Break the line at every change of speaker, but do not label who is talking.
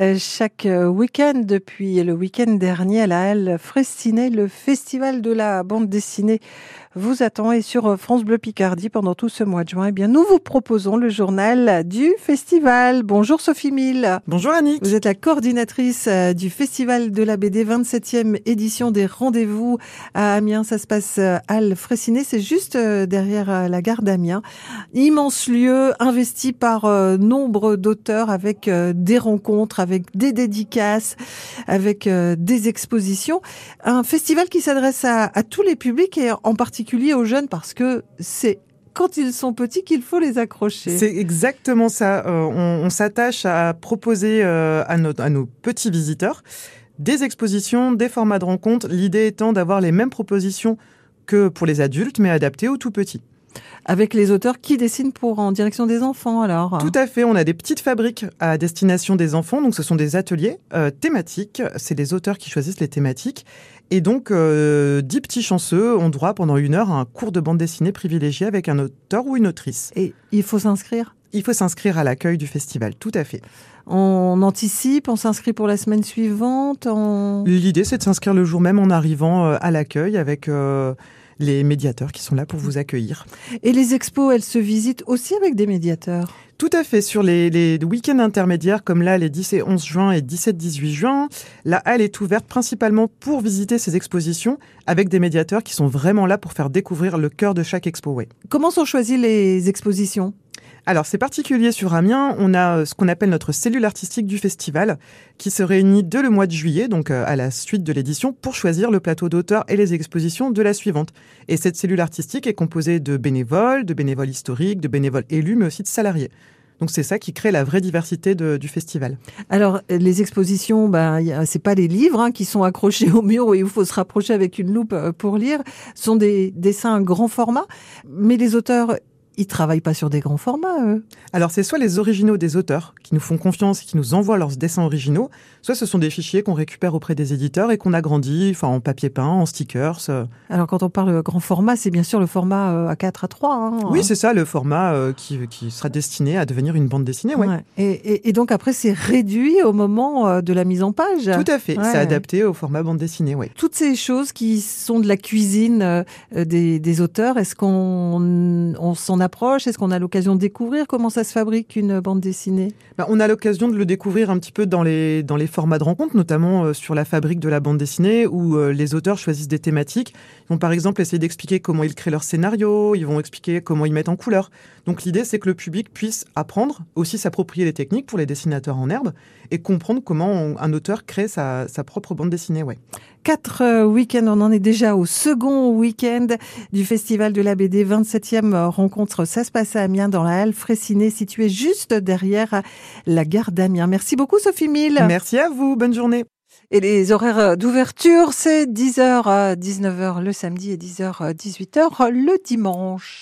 euh, chaque euh, week-end depuis le week-end dernier à la Halle Frestinet, le festival de la bande dessinée vous attend et sur France Bleu Picardie pendant tout ce mois de juin, eh bien, nous vous proposons le journal du festival. Bonjour Sophie Mille.
Bonjour Annick.
Vous êtes la coordinatrice euh, du festival de la BD 27e édition des rendez-vous à Amiens. Ça se passe à Halle Fressinet. C'est juste derrière la gare d'Amiens. Immense lieu investi par nombre d'auteurs avec des rencontres, avec des dédicaces, avec des expositions. Un festival qui s'adresse à, à tous les publics et en particulier aux jeunes parce que c'est quand ils sont petits qu'il faut les accrocher.
C'est exactement ça. Euh, on, s'attache à proposer euh, à nos petits visiteurs des expositions, des formats de rencontres, l'idée étant d'avoir les mêmes propositions que pour les adultes, mais adaptées aux tout petits
avec les auteurs qui dessinent pour en direction des enfants alors
Tout à fait, on a des petites fabriques à destination des enfants, donc ce sont des ateliers euh, thématiques, c'est les auteurs qui choisissent les thématiques et donc euh, dix petits chanceux ont droit pendant une heure à un cours de bande dessinée privilégié avec un auteur ou une autrice.
Et il faut s'inscrire?
Il faut s'inscrire à l'accueil du festival, tout à fait.
On anticipe, on s'inscrit pour la semaine suivante on...
L'idée, c'est de s'inscrire le jour même en arrivant euh, à l'accueil avec euh, les médiateurs qui sont là pour vous accueillir.
Et les expos, elles se visitent aussi avec des médiateurs
tout à fait. Sur les, les week-ends intermédiaires, comme là, les 10 et 11 juin et 17-18 juin, la halle est ouverte principalement pour visiter ces expositions avec des médiateurs qui sont vraiment là pour faire découvrir le cœur de chaque expo.
Comment sont choisies les expositions?
Alors c'est particulier sur Amiens, on a euh, ce qu'on appelle notre cellule artistique du festival qui se réunit dès le mois de juillet, donc euh, à la suite de l'édition, pour choisir le plateau d'auteurs et les expositions de la suivante. Et cette cellule artistique est composée de bénévoles, de bénévoles historiques, de bénévoles élus, mais aussi de salariés. Donc c'est ça qui crée la vraie diversité du festival.
Alors les expositions, bah, c'est pas les livres hein, qui sont accrochés au mur où il faut se rapprocher avec une loupe euh, pour lire. Ce sont des dessins grand format, mais les auteurs ils travaillent pas sur des grands formats, eux.
Alors, c'est soit les originaux des auteurs qui nous font confiance et qui nous envoient leurs dessins originaux, soit ce sont des fichiers qu'on récupère auprès des éditeurs et qu'on agrandit, enfin, en papier peint, en stickers. Euh.
Alors, quand on parle grand format, c'est bien sûr le format A4 à 3. Hein,
oui, c'est ça, le format euh, qui, qui, sera destiné à devenir une bande dessinée, ouais. ouais.
Et, et, et, donc, après, c'est réduit au moment euh, de la mise en page.
Tout à fait, c'est adapté au format bande dessinée, oui.
Toutes ces choses qui sont de la cuisine des, des auteurs, est-ce qu'on on s'en approche Est-ce qu'on a l'occasion de découvrir comment ça se fabrique une bande dessinée?
Bah, On a l'occasion de le découvrir un petit peu dans les, dans les formats de rencontre, notamment euh, sur la fabrique de la bande dessinée, où euh, les auteurs choisissent des thématiques. Ils vont par exemple essayer d'expliquer comment ils créent leur scénario, ils vont expliquer comment ils mettent en couleur. Donc l'idée, c'est que le public puisse apprendre, aussi s'approprier les techniques pour les dessinateurs en herbe, et comprendre comment un auteur crée sa, sa propre bande dessinée. Ouais.
Quatre euh, week-ends, on en est déjà au second week-end du Festival de la BD, 27e rencontre. Ça se passe à Amiens, dans la halle Fressinet, située juste derrière la gare d'Amiens. Merci beaucoup, Sophie Mille.
Merci à vous. Bonne journée.
Et les horaires d'ouverture, c'est 10h à 19h le samedi et 10h à 18h le dimanche.